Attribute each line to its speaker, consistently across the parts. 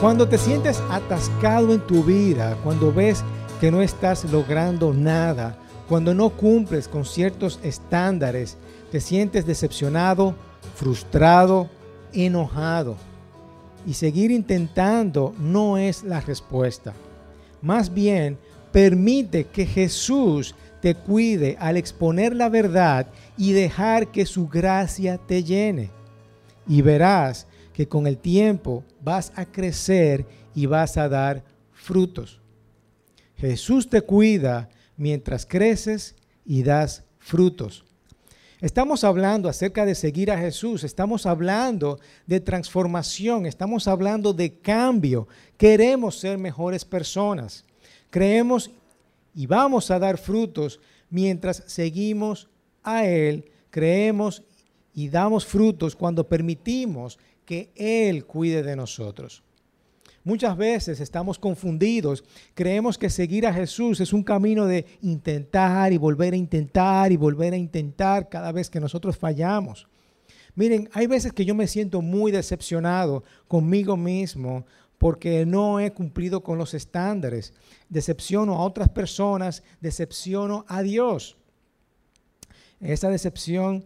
Speaker 1: Cuando te sientes atascado en tu vida, cuando ves que no estás logrando nada, cuando no cumples con ciertos estándares, te sientes decepcionado, frustrado, enojado. Y seguir intentando no es la respuesta. Más bien, permite que Jesús te cuide al exponer la verdad y dejar que su gracia te llene. Y verás que con el tiempo vas a crecer y vas a dar frutos. Jesús te cuida mientras creces y das frutos. Estamos hablando acerca de seguir a Jesús, estamos hablando de transformación, estamos hablando de cambio. Queremos ser mejores personas. Creemos y vamos a dar frutos mientras seguimos a Él. Creemos y damos frutos cuando permitimos que Él cuide de nosotros. Muchas veces estamos confundidos, creemos que seguir a Jesús es un camino de intentar y volver a intentar y volver a intentar cada vez que nosotros fallamos. Miren, hay veces que yo me siento muy decepcionado conmigo mismo porque no he cumplido con los estándares. Decepciono a otras personas, decepciono a Dios. Esa decepción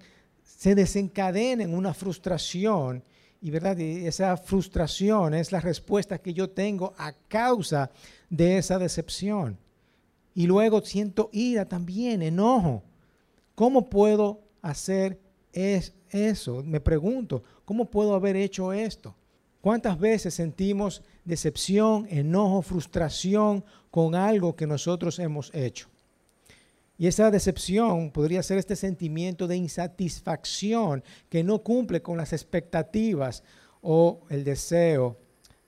Speaker 1: se desencadena en una frustración y verdad, esa frustración es la respuesta que yo tengo a causa de esa decepción. Y luego siento ira también, enojo. ¿Cómo puedo hacer eso? Me pregunto, ¿cómo puedo haber hecho esto? ¿Cuántas veces sentimos decepción, enojo, frustración con algo que nosotros hemos hecho? Y esa decepción podría ser este sentimiento de insatisfacción que no cumple con las expectativas o el deseo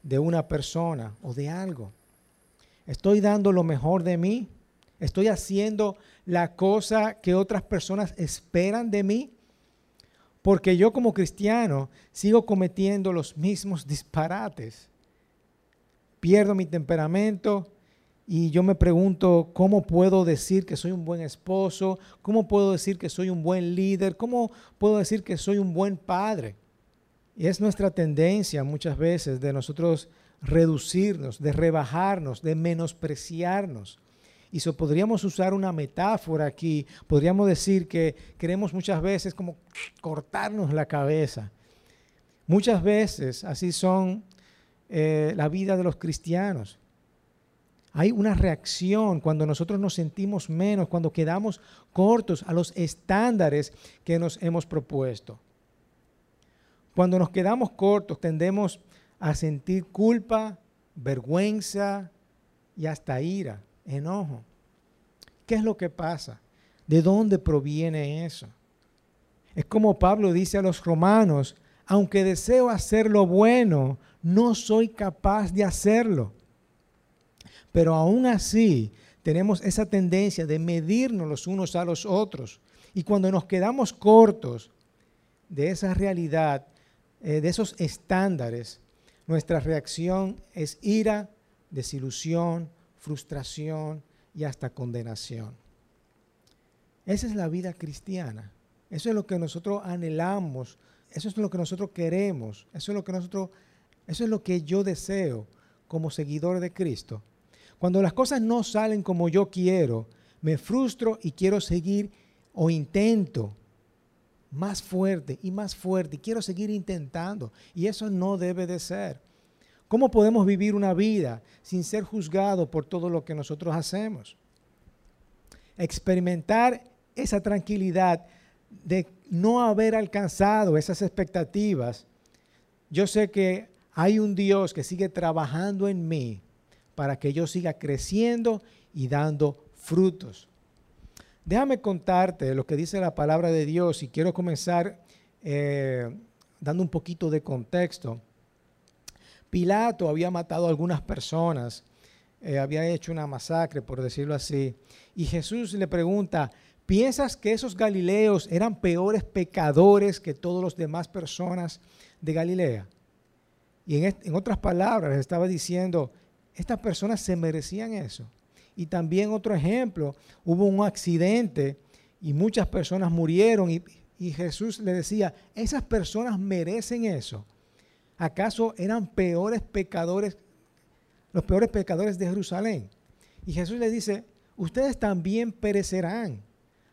Speaker 1: de una persona o de algo. Estoy dando lo mejor de mí. Estoy haciendo la cosa que otras personas esperan de mí. Porque yo como cristiano sigo cometiendo los mismos disparates. Pierdo mi temperamento, y yo me pregunto, ¿cómo puedo decir que soy un buen esposo? ¿Cómo puedo decir que soy un buen líder? ¿Cómo puedo decir que soy un buen padre? Y es nuestra tendencia muchas veces de nosotros reducirnos, de rebajarnos, de menospreciarnos. Y so podríamos usar una metáfora aquí, podríamos decir que queremos muchas veces como cortarnos la cabeza. Muchas veces así son eh, la vida de los cristianos. Hay una reacción cuando nosotros nos sentimos menos, cuando quedamos cortos a los estándares que nos hemos propuesto. Cuando nos quedamos cortos tendemos a sentir culpa, vergüenza y hasta ira, enojo. ¿Qué es lo que pasa? ¿De dónde proviene eso? Es como Pablo dice a los romanos, aunque deseo hacer lo bueno, no soy capaz de hacerlo. Pero aún así tenemos esa tendencia de medirnos los unos a los otros. Y cuando nos quedamos cortos de esa realidad, eh, de esos estándares, nuestra reacción es ira, desilusión, frustración y hasta condenación. Esa es la vida cristiana. Eso es lo que nosotros anhelamos. Eso es lo que nosotros queremos. Eso es lo que nosotros, eso es lo que yo deseo como seguidor de Cristo. Cuando las cosas no salen como yo quiero, me frustro y quiero seguir o intento más fuerte y más fuerte y quiero seguir intentando. Y eso no debe de ser. ¿Cómo podemos vivir una vida sin ser juzgados por todo lo que nosotros hacemos? Experimentar esa tranquilidad de no haber alcanzado esas expectativas. Yo sé que hay un Dios que sigue trabajando en mí para que yo siga creciendo y dando frutos. Déjame contarte lo que dice la palabra de Dios y quiero comenzar eh, dando un poquito de contexto. Pilato había matado a algunas personas, eh, había hecho una masacre, por decirlo así, y Jesús le pregunta, ¿piensas que esos galileos eran peores pecadores que todas las demás personas de Galilea? Y en otras palabras, estaba diciendo, estas personas se merecían eso. Y también otro ejemplo, hubo un accidente y muchas personas murieron y, Jesús le decía, esas personas merecen eso. ¿Acaso eran peores pecadores, los peores pecadores de Jerusalén? Y Jesús les dice, ustedes también perecerán,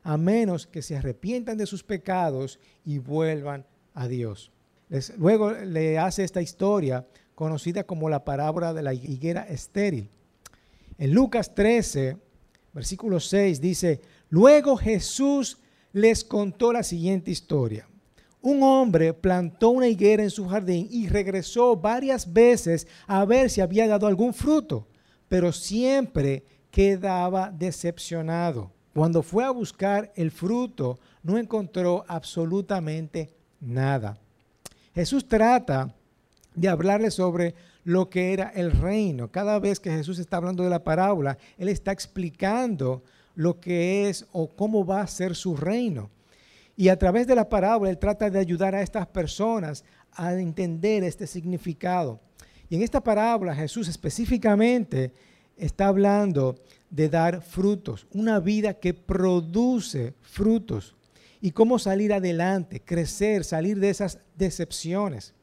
Speaker 1: a menos que se arrepientan de sus pecados y vuelvan a Dios. luego le hace esta historia conocida como la parábola de la higuera estéril. En Lucas 13, versículo 6 dice, luego Jesús les contó la siguiente historia. Un hombre plantó una higuera en su jardín y regresó varias veces a ver si había dado algún fruto, pero siempre quedaba decepcionado. Cuando fue a buscar el fruto, no encontró absolutamente nada. Jesús trata de hablarle sobre lo que era el reino. Cada vez que Jesús está hablando de la parábola, Él está explicando lo que es o cómo va a ser su reino. Y a través de la parábola Él trata de ayudar a estas personas a entender este significado. Y en esta parábola Jesús específicamente está hablando de dar frutos, una vida que produce frutos y cómo salir adelante, crecer, salir de esas decepciones.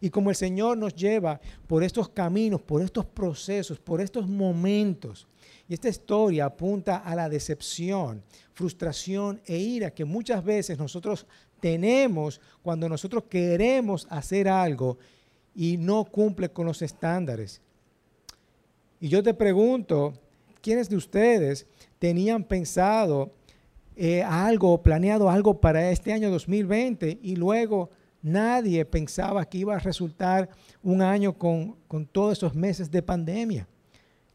Speaker 1: Y como el Señor nos lleva por estos caminos, por estos procesos, por estos momentos. Y esta historia apunta a la decepción, frustración e ira que muchas veces nosotros tenemos cuando nosotros queremos hacer algo y no cumple con los estándares. Y yo te pregunto, ¿quiénes de ustedes tenían pensado eh, algo, planeado algo para este año 2020 y luego nadie pensaba que iba a resultar un año con, con todos esos meses de pandemia?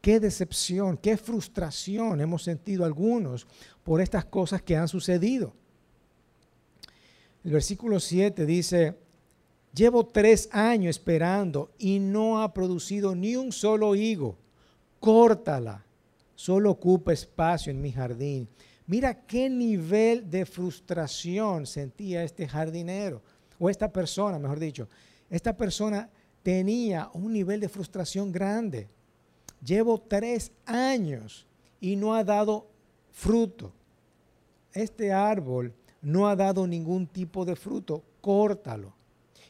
Speaker 1: Qué decepción, qué frustración hemos sentido algunos por estas cosas que han sucedido. El versículo 7 dice, llevo tres años esperando y no ha producido ni un solo higo córtala, solo ocupa espacio en mi jardín. Mira qué nivel de frustración sentía este jardinero, o esta persona, mejor dicho. Esta persona tenía un nivel de frustración grande. Llevo tres años y no ha dado fruto. Este árbol no ha dado ningún tipo de fruto. Córtalo.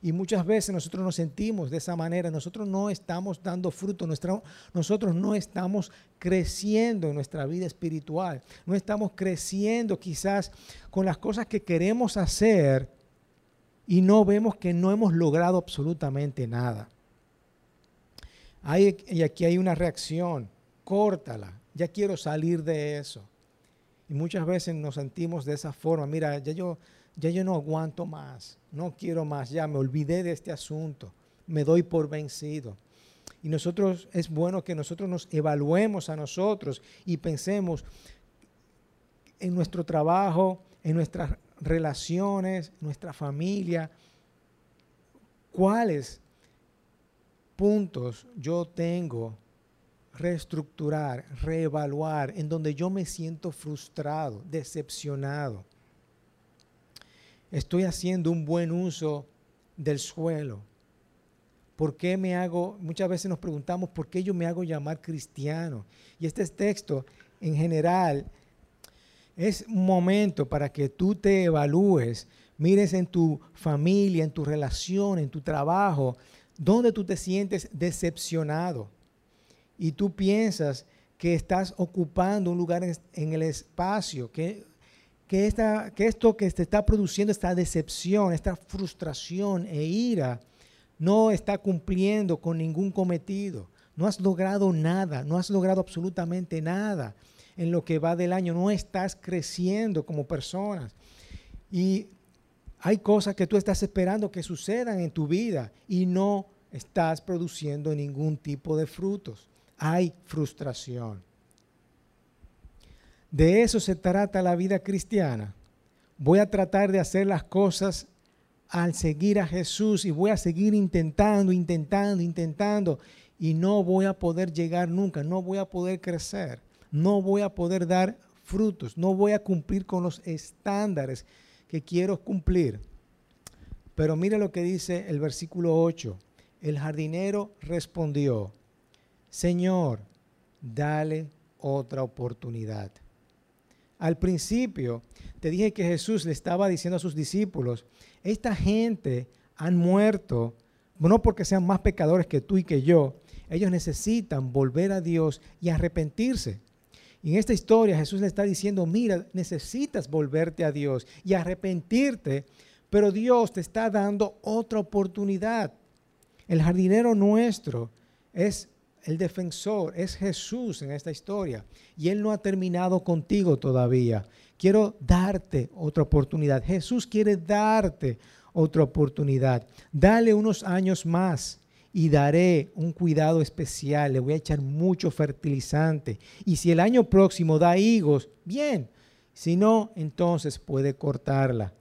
Speaker 1: Y muchas veces nosotros nos sentimos de esa manera, nosotros no estamos dando fruto, nosotros no estamos creciendo en nuestra vida espiritual, no estamos creciendo quizás con las cosas que queremos hacer y no vemos que no hemos logrado absolutamente nada. Y aquí hay una reacción, córtala, ya quiero salir de eso. Y muchas veces nos sentimos de esa forma, mira, ya yo ya yo no aguanto más, no quiero más, ya me olvidé de este asunto, me doy por vencido. Y nosotros es bueno que nosotros nos evaluemos a nosotros y pensemos en nuestro trabajo, en nuestras relaciones, nuestra familia, cuáles puntos yo tengo reestructurar, reevaluar, en donde yo me siento frustrado, decepcionado estoy haciendo un buen uso del suelo. ¿Por qué me hago, muchas veces nos preguntamos, ¿por qué yo me hago llamar cristiano? Y este texto en general es un momento para que tú te evalúes, mires en tu familia, en tu relación, en tu trabajo, donde tú te sientes decepcionado y tú piensas que estás ocupando un lugar en, el espacio, que que, esta, que esto que te está produciendo, esta decepción, esta frustración e ira, no está cumpliendo con ningún cometido. No has logrado nada, no has logrado absolutamente nada en lo que va del año. No estás creciendo como personas. Y hay cosas que tú estás esperando que sucedan en tu vida y no estás produciendo ningún tipo de frutos. Hay frustración. De eso se trata la vida cristiana. Voy a tratar de hacer las cosas al seguir a Jesús y voy a seguir intentando, intentando, intentando y no voy a poder llegar nunca, no voy a poder crecer, no voy a poder dar frutos, no voy a cumplir con los estándares que quiero cumplir. Pero mire lo que dice el versículo 8. El jardinero respondió, Señor, dale otra oportunidad. Al principio te dije que Jesús le estaba diciendo a sus discípulos, esta gente han muerto no porque sean más pecadores que tú y que yo, ellos necesitan volver a Dios y arrepentirse. En esta historia Jesús le está diciendo, mira, necesitas volverte a Dios y arrepentirte, pero Dios te está dando otra oportunidad. El jardinero nuestro es el defensor, es Jesús en esta historia. Y Él no ha terminado contigo todavía. Quiero darte otra oportunidad. Jesús quiere darte otra oportunidad. Dale unos años más y daré un cuidado especial. Le voy a echar mucho fertilizante. Y si el año próximo da higos, bien. Si no, entonces puede cortarla.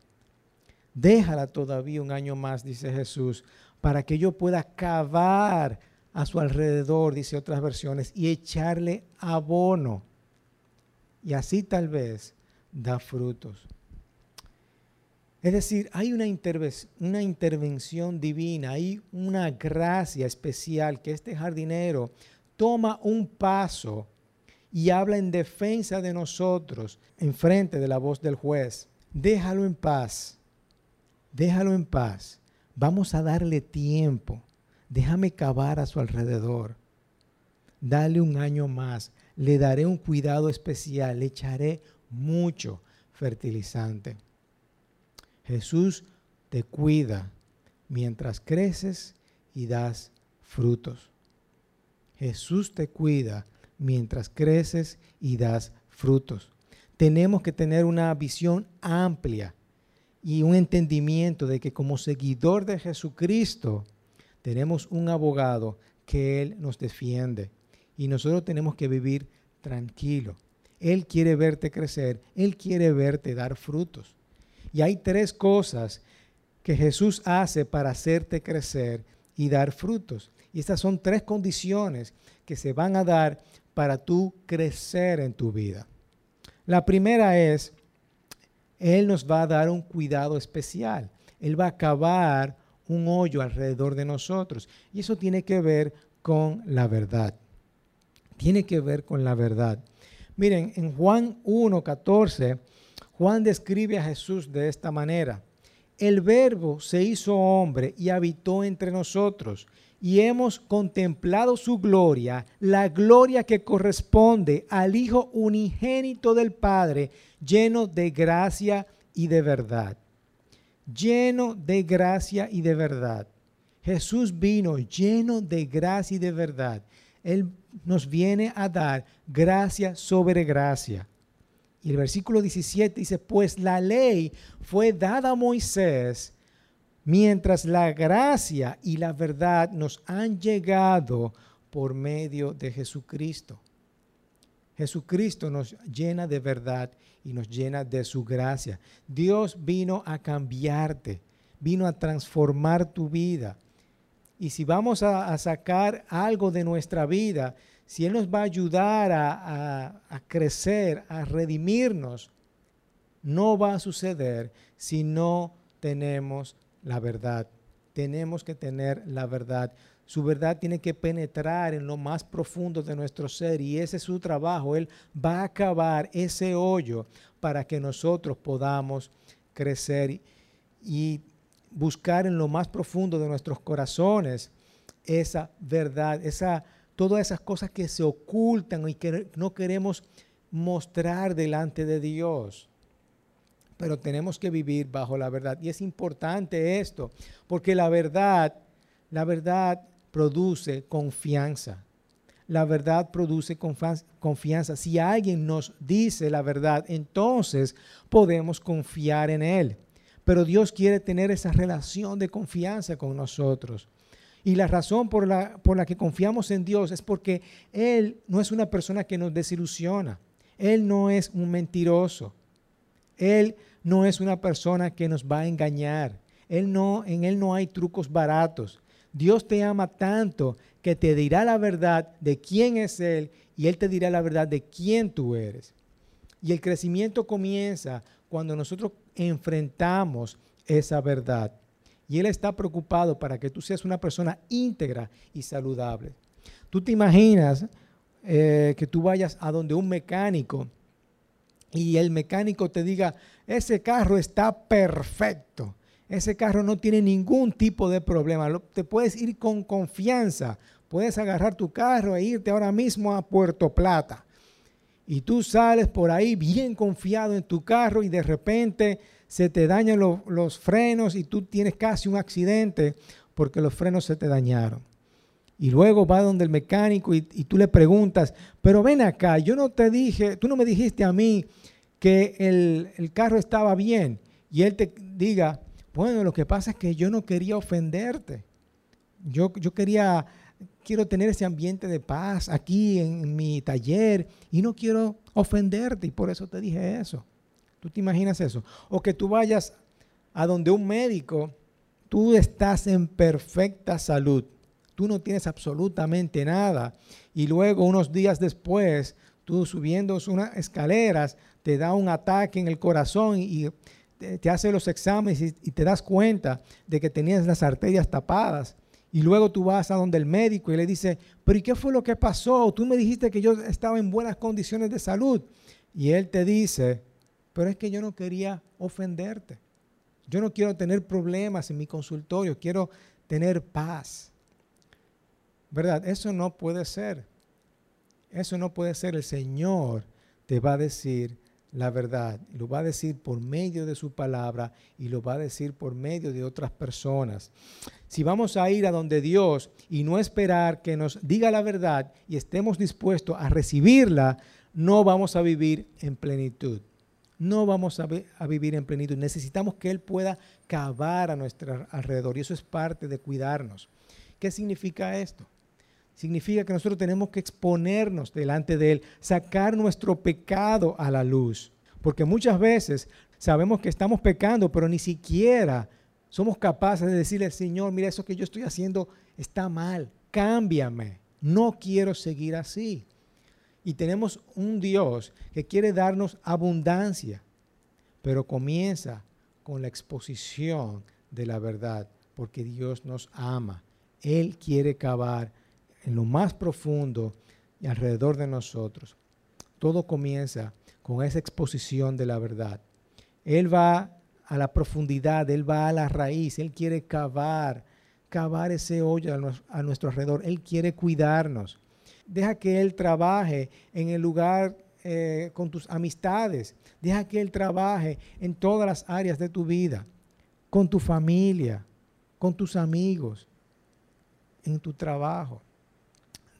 Speaker 1: Déjala todavía un año más, dice Jesús, para que yo pueda cavar a su alrededor, dice otras versiones, y echarle abono. Y así tal vez da frutos. Es decir, hay una, una, intervención divina, hay una gracia especial que este jardinero toma un paso y habla en defensa de nosotros en frente de la voz del juez. Déjalo en paz, déjalo en paz. Vamos a darle tiempo. Déjame cavar a su alrededor. Dale un año más. Le daré un cuidado especial. Le echaré mucho fertilizante. Jesús te cuida mientras creces y das frutos. Jesús te cuida mientras creces y das frutos. Tenemos que tener una visión amplia y un entendimiento de que como seguidor de Jesucristo tenemos un abogado que Él nos defiende y nosotros tenemos que vivir tranquilo. Él quiere verte crecer, Él quiere verte dar frutos. Y hay tres cosas que Jesús hace para hacerte crecer y dar frutos. Y estas son tres condiciones que se van a dar para tú crecer en tu vida. La primera es él nos va a dar un cuidado especial. Él va a cavar un hoyo alrededor de nosotros. Y eso tiene que ver con la verdad. Tiene que ver con la verdad. Miren, en Juan 1, 14, Juan describe a Jesús de esta manera. El verbo se hizo hombre y habitó entre nosotros y hemos contemplado su gloria, la gloria que corresponde al Hijo unigénito del Padre, lleno de gracia y de verdad. Lleno de gracia y de verdad. Jesús vino lleno de gracia y de verdad. Él nos viene a dar gracia sobre gracia. Y el versículo 17 dice, pues la ley fue dada a Moisés mientras la gracia y la verdad nos han llegado por medio de Jesucristo. Jesucristo nos llena de verdad y nos llena de su gracia. Dios vino a cambiarte, vino a transformar tu vida. Y si vamos a, sacar algo de nuestra vida, si Él nos va a ayudar a, a crecer, a redimirnos, no va a suceder si no tenemos la verdad. Tenemos que tener la verdad. Su verdad tiene que penetrar en lo más profundo de nuestro ser y ese es su trabajo. Él va a acabar ese hoyo para que nosotros podamos crecer y buscar en lo más profundo de nuestros corazones esa verdad, esa, todas esas cosas que se ocultan y que no queremos mostrar delante de Dios pero tenemos que vivir bajo la verdad. Y es importante esto, porque la verdad, la verdad produce confianza. La verdad produce confianza. Si alguien nos dice la verdad, entonces podemos confiar en Él. Pero Dios quiere tener esa relación de confianza con nosotros. Y la razón por la, por la que confiamos en Dios es porque Él no es una persona que nos desilusiona. Él no es un mentiroso. Él no es una persona que nos va a engañar. Él no, en Él no hay trucos baratos. Dios te ama tanto que te dirá la verdad de quién es Él y Él te dirá la verdad de quién tú eres. Y el crecimiento comienza cuando nosotros enfrentamos esa verdad. Y Él está preocupado para que tú seas una persona íntegra y saludable. Tú te imaginas eh, que tú vayas a donde un mecánico y el mecánico te diga, ese carro está perfecto. Ese carro no tiene ningún tipo de problema. Te puedes ir con confianza. Puedes agarrar tu carro e irte ahora mismo a Puerto Plata. Y tú sales por ahí bien confiado en tu carro y de repente se te dañan los frenos y tú tienes casi un accidente porque los frenos se te dañaron. Y luego va donde el mecánico y, tú le preguntas, pero ven acá, yo no te dije, tú no me dijiste a mí que el, el carro estaba bien. Y él te diga, bueno, lo que pasa es que yo no quería ofenderte. Yo, yo quería, quiero tener ese ambiente de paz aquí en mi taller y no quiero ofenderte y por eso te dije eso. ¿Tú te imaginas eso? O que tú vayas a donde un médico, tú estás en perfecta salud, tú no tienes absolutamente nada y luego unos días después, tú subiendo unas escaleras, te da un ataque en el corazón y te, hace los exámenes y, te das cuenta de que tenías las arterias tapadas. Y luego tú vas a donde el médico y le dice, pero ¿y qué fue lo que pasó? Tú me dijiste que yo estaba en buenas condiciones de salud. Y él te dice, pero es que yo no quería ofenderte. Yo no quiero tener problemas en mi consultorio, quiero tener paz. ¿Verdad? Eso no puede ser. Eso no puede ser. El Señor te va a decir, la verdad. Lo va a decir por medio de su palabra y lo va a decir por medio de otras personas. Si vamos a ir a donde Dios y no esperar que nos diga la verdad y estemos dispuestos a recibirla, no vamos a vivir en plenitud. No vamos a, vivir en plenitud. Necesitamos que Él pueda cavar a nuestro alrededor y eso es parte de cuidarnos. ¿Qué significa esto? significa que nosotros tenemos que exponernos delante de Él, sacar nuestro pecado a la luz. Porque muchas veces sabemos que estamos pecando, pero ni siquiera somos capaces de decirle Señor, mira, eso que yo estoy haciendo está mal, cámbiame, no quiero seguir así. Y tenemos un Dios que quiere darnos abundancia, pero comienza con la exposición de la verdad, porque Dios nos ama. Él quiere cavar en lo más profundo y alrededor de nosotros. Todo comienza con esa exposición de la verdad. Él va a la profundidad, Él va a la raíz, Él quiere cavar, cavar ese hoyo a nuestro alrededor, Él quiere cuidarnos. Deja que Él trabaje en el lugar eh, con tus amistades, deja que Él trabaje en todas las áreas de tu vida, con tu familia, con tus amigos, en tu trabajo.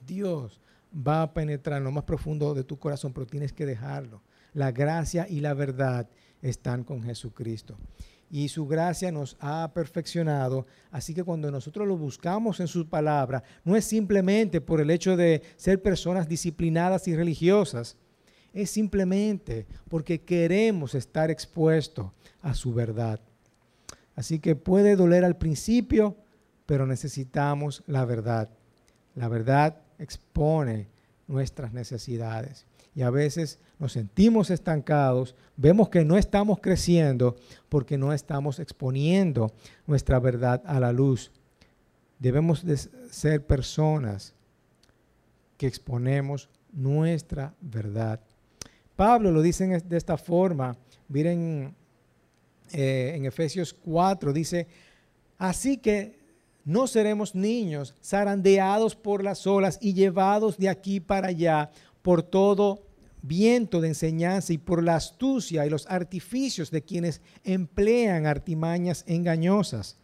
Speaker 1: Dios va a penetrar en lo más profundo de tu corazón, pero tienes que dejarlo. La gracia y la verdad están con Jesucristo. Y su gracia nos ha perfeccionado. Así que cuando nosotros lo buscamos en su palabra, no es simplemente por el hecho de ser personas disciplinadas y religiosas. Es simplemente porque queremos estar expuestos a su verdad. Así que puede doler al principio, pero necesitamos la verdad. La verdad expone nuestras necesidades. Y a veces nos sentimos estancados, vemos que no estamos creciendo porque no estamos exponiendo nuestra verdad a la luz. Debemos de ser personas que exponemos nuestra verdad. Pablo lo dice de esta forma, miren eh, en Efesios 4, dice, así que no seremos niños zarandeados por las olas y llevados de aquí para allá por todo viento de enseñanza y por la astucia y los artificios de quienes emplean artimañas engañosas.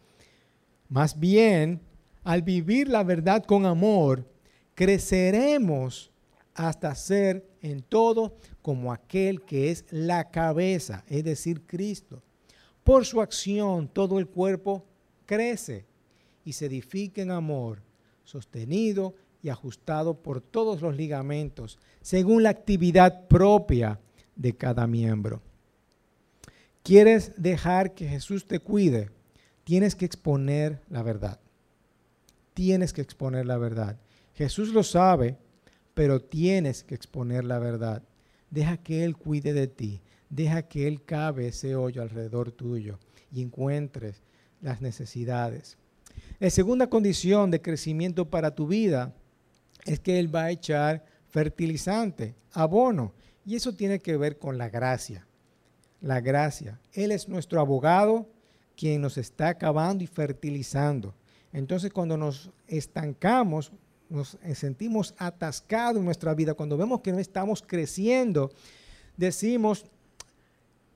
Speaker 1: Más bien, al vivir la verdad con amor, creceremos hasta ser en todo como aquel que es la cabeza, es decir, Cristo. Por su acción todo el cuerpo crece y se edifica en amor, sostenido y ajustado por todos los ligamentos, según la actividad propia de cada miembro. ¿Quieres dejar que Jesús te cuide? Tienes que exponer la verdad. Tienes que exponer la verdad. Jesús lo sabe, pero tienes que exponer la verdad. Deja que Él cuide de ti. Deja que Él cabe ese hoyo alrededor tuyo y encuentres las necesidades. La segunda condición de crecimiento para tu vida es que Él va a echar fertilizante, abono. Y eso tiene que ver con la gracia. La gracia. Él es nuestro abogado, quien nos está acabando y fertilizando. Entonces cuando nos estancamos, nos sentimos atascados en nuestra vida, cuando vemos que no estamos creciendo, decimos,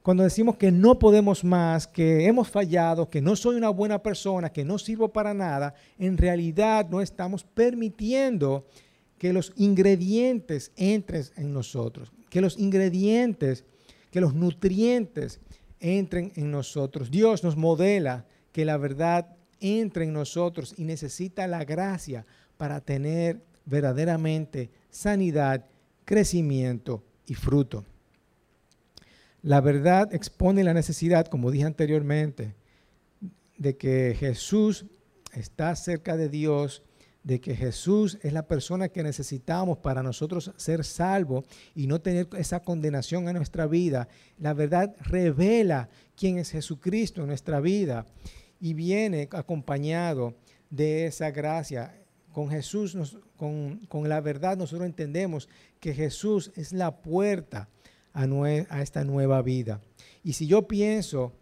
Speaker 1: cuando decimos que no podemos más, que hemos fallado, que no soy una buena persona, que no sirvo para nada, en realidad no estamos permitiendo que los ingredientes entren en nosotros, que los ingredientes, que los nutrientes entren en nosotros. Dios nos modela que la verdad entre en nosotros y necesita la gracia para tener verdaderamente sanidad, crecimiento y fruto. La verdad expone la necesidad, como dije anteriormente, de que Jesús está cerca de Dios, de que Jesús es la persona que necesitamos para nosotros ser salvos y no tener esa condenación en nuestra vida. La verdad revela quién es Jesucristo en nuestra vida y viene acompañado de esa gracia. Con Jesús, con, con, la verdad, nosotros entendemos que Jesús es la puerta a, esta nueva vida. Y si yo pienso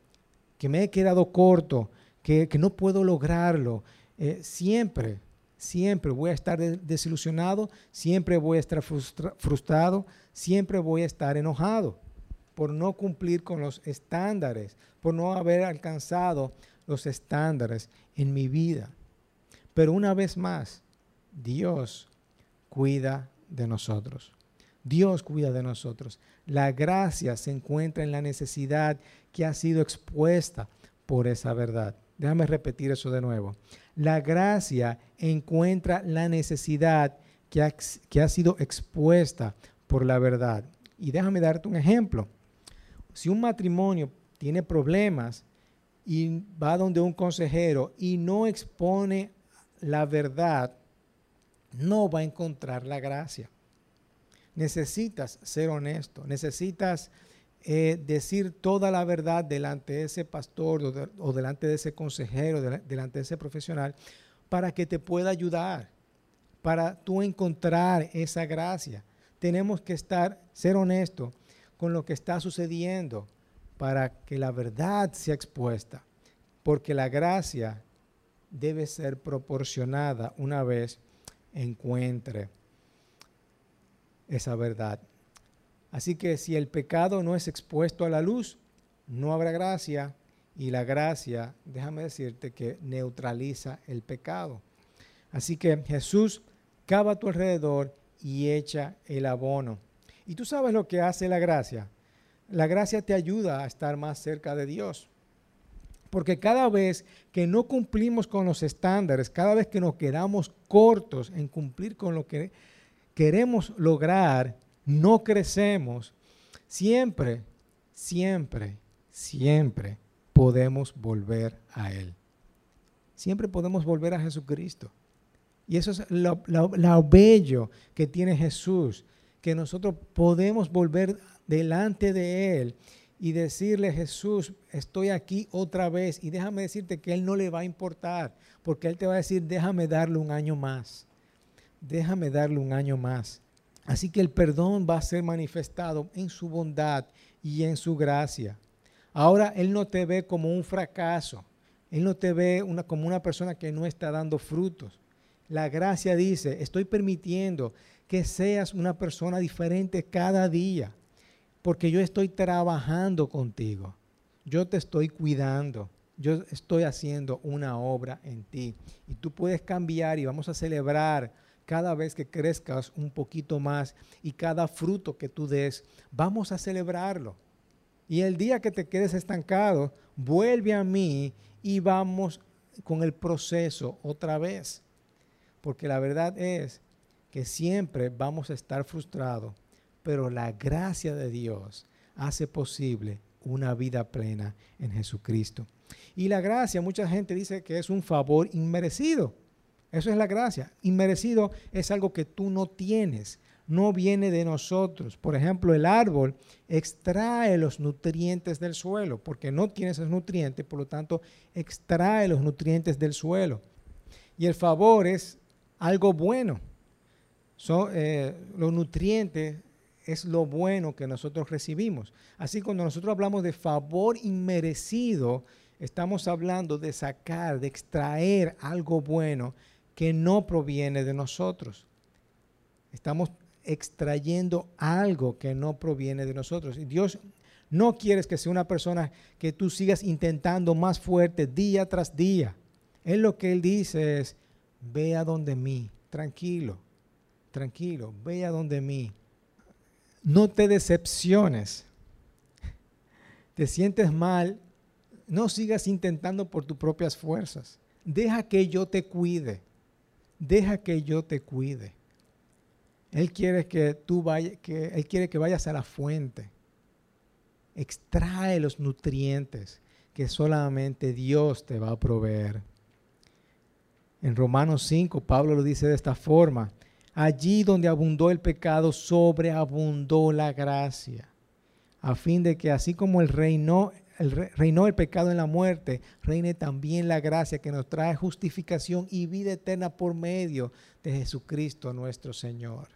Speaker 1: que me he quedado corto, que, que no puedo lograrlo, eh, siempre, siempre voy a estar desilusionado, siempre voy a estar frustrado, siempre voy a estar enojado por no cumplir con los estándares, por no haber alcanzado los estándares en mi vida. Pero una vez más, Dios cuida de nosotros. Dios cuida de nosotros. La gracia se encuentra en la necesidad que ha sido expuesta por esa verdad. Déjame repetir eso de nuevo. La gracia encuentra la necesidad que ha, sido expuesta por la verdad. Y déjame darte un ejemplo. Si un matrimonio tiene problemas y va donde un consejero y no expone la verdad, no va a encontrar la gracia. Necesitas ser honesto, necesitas eh, decir toda la verdad delante de ese pastor o, delante de ese consejero, delante de ese profesional, para que te pueda ayudar, para tú encontrar esa gracia. Tenemos que estar, ser honestos con lo que está sucediendo para que la verdad sea expuesta, porque la gracia debe ser proporcionada una vez encuentre esa verdad. Así que si el pecado no es expuesto a la luz, no habrá gracia y la gracia, déjame decirte que neutraliza el pecado. Así que Jesús cava a tu alrededor y echa el abono. Y tú sabes lo que hace la gracia. La gracia te ayuda a estar más cerca de Dios. Porque cada vez que no cumplimos con los estándares, cada vez que nos quedamos cortos en cumplir con lo que queremos lograr, no crecemos, siempre, siempre, siempre podemos volver a Él. Siempre podemos volver a Jesucristo. Y eso es lo, lo bello que tiene Jesús, que nosotros podemos volver delante de Él y decirle, Jesús, estoy aquí otra vez. Y déjame decirte que Él no le va a importar, porque Él te va a decir, déjame darle un año más. Déjame darle un año más. Así que el perdón va a ser manifestado en su bondad y en su gracia. Ahora Él no te ve como un fracaso. Él no te ve como una persona que no está dando frutos. La gracia dice, estoy permitiendo que seas una persona diferente cada día porque yo estoy trabajando contigo. Yo te estoy cuidando. Yo estoy haciendo una obra en ti. Y tú puedes cambiar y vamos a celebrar cada vez que crezcas un poquito más y cada fruto que tú des, vamos a celebrarlo. Y el día que te quedes estancado, vuelve a mí y vamos con el proceso otra vez. Porque la verdad es que siempre vamos a estar frustrados pero la gracia de Dios hace posible una vida plena en Jesucristo. Y la gracia, mucha gente dice que es un favor inmerecido. Eso es la gracia. Inmerecido es algo que tú no tienes, no viene de nosotros. Por ejemplo, el árbol extrae los nutrientes del suelo, porque no tiene esos nutrientes, por lo tanto, extrae los nutrientes del suelo. Y el favor es algo bueno. Son, eh, los nutrientes es lo bueno que nosotros recibimos. Así cuando nosotros hablamos de favor inmerecido, Estamos hablando de sacar, de extraer algo bueno que no proviene de nosotros. Estamos extrayendo algo que no proviene de nosotros. Y Dios no quiere que sea una persona que tú sigas intentando más fuerte día tras día. Él lo que Él dice es, ve a donde mí, tranquilo, tranquilo, ve a donde mí. No te decepciones. Te sientes mal, no sigas intentando por tus propias fuerzas. Deja que yo te cuide. Deja que yo te cuide. Él quiere que tú vayas, que él quiere que vayas a la fuente. Extrae los nutrientes que solamente Dios te va a proveer. En Romanos 5, Pablo lo dice de esta forma: Allí donde abundó el pecado, sobreabundó la gracia, a fin de que así como el reino el, reinó el pecado en la muerte, reine también la gracia que nos trae justificación y vida eterna por medio de Jesucristo nuestro Señor.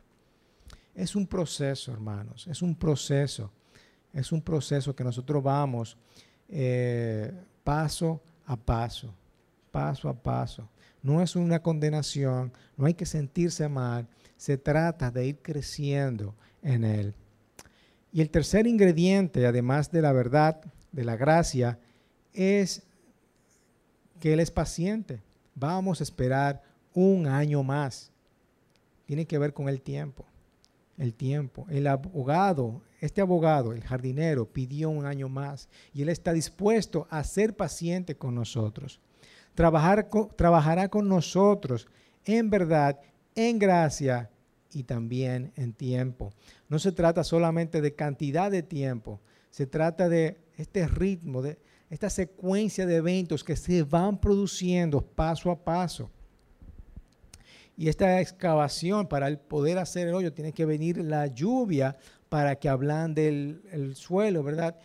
Speaker 1: Es un proceso, hermanos, es un proceso, es un proceso que nosotros vamos eh, paso a paso, paso a paso. No es una condenación, no hay que sentirse mal, se trata de ir creciendo en Él. Y el tercer ingrediente, además de la verdad, de la gracia es que Él es paciente. Vamos a esperar un año más. Tiene que ver con el tiempo. El tiempo. El abogado, este abogado, el jardinero, pidió un año más y Él está dispuesto a ser paciente con nosotros. Trabajar trabajará con nosotros en verdad, en gracia y también en tiempo. No se trata solamente de cantidad de tiempo, se trata de este ritmo, de esta secuencia de eventos que se van produciendo paso a paso. Y esta excavación, para el poder hacer el hoyo, tiene que venir la lluvia para que ablande el, el suelo, ¿verdad?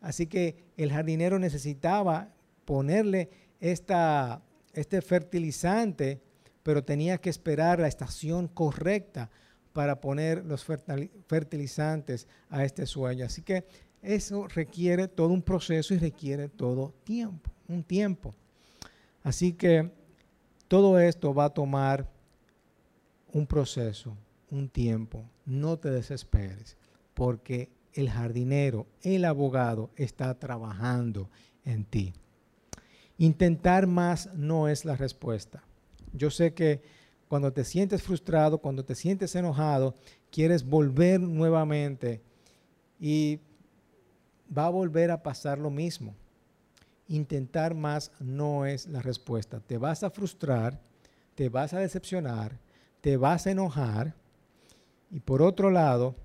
Speaker 1: Así que el jardinero necesitaba ponerle esta, este fertilizante, pero tenía que esperar la estación correcta para poner los fertilizantes a este suelo. Así que eso requiere todo un proceso y requiere todo tiempo, un tiempo. Así que todo esto va a tomar un proceso, un tiempo. No te desesperes, porque el jardinero, el abogado está trabajando en ti. Intentar más no es la respuesta. Yo sé que cuando te sientes frustrado, cuando te sientes enojado, quieres volver nuevamente y va a volver a pasar lo mismo. Intentar más no es la respuesta. Te vas a frustrar, te vas a decepcionar, te vas a enojar. Y por otro lado,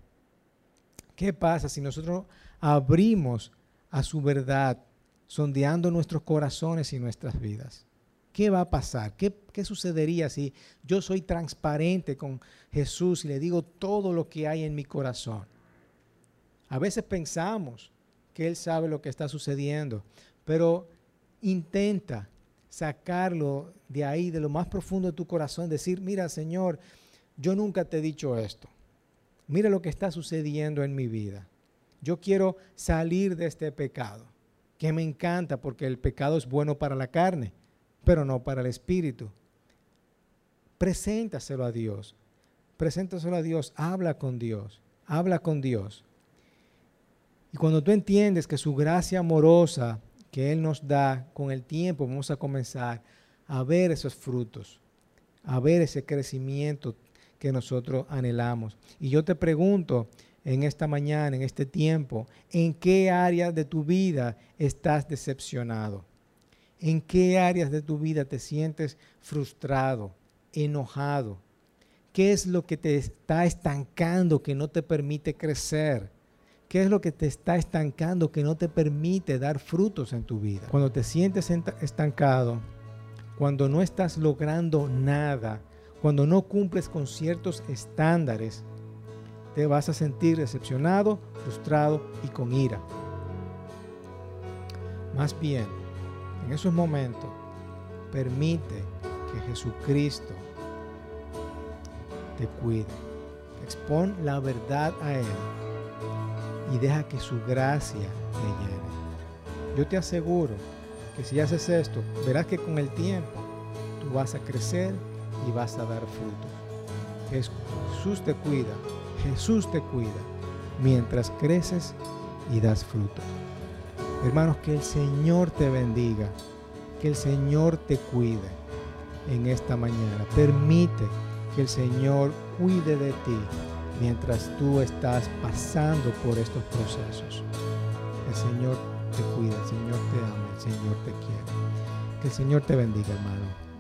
Speaker 1: ¿qué pasa si nosotros abrimos a su verdad, sondeando nuestros corazones y nuestras vidas? ¿Qué va a pasar? ¿Qué, ¿Qué, sucedería si yo soy transparente con Jesús y le digo todo lo que hay en mi corazón? A veces pensamos Él sabe lo que está sucediendo, pero intenta sacarlo de ahí, de lo más profundo de tu corazón, decir, mira Señor, yo nunca te he dicho esto. Mira lo que está sucediendo en mi vida. Yo quiero salir de este pecado, que me encanta porque el pecado es bueno para la carne, pero no para el espíritu. Preséntaselo a Dios. Preséntaselo a Dios. Habla con Dios. Habla con Dios. Y cuando tú entiendes que su gracia amorosa que Él nos da con el tiempo, vamos a comenzar a ver esos frutos, a ver ese crecimiento que nosotros anhelamos. Y yo te pregunto en esta mañana, en este tiempo, ¿en qué áreas de tu vida estás decepcionado? ¿En qué áreas de tu vida te sientes frustrado, enojado? ¿Qué es lo que te está estancando que no te permite crecer? ¿Qué es lo que te está estancando que no te permite dar frutos en tu vida? Cuando te sientes estancado, cuando no estás logrando nada, cuando no cumples con ciertos estándares, te vas a sentir decepcionado, frustrado y con ira. Más bien, en esos momentos, permite que Jesucristo te cuide. Expon la verdad a Él y deja que su gracia te llene. Yo te aseguro que si haces esto, verás que con el tiempo tú vas a crecer y vas a dar fruto. Jesús te cuida, Jesús te cuida mientras creces y das fruto. Hermanos, que el Señor te bendiga, que el Señor te cuide en esta mañana. Permite que el Señor cuide de ti mientras tú estás pasando por estos procesos. El Señor te cuida, el Señor te ama, el Señor te quiere. Que el Señor te bendiga, hermano.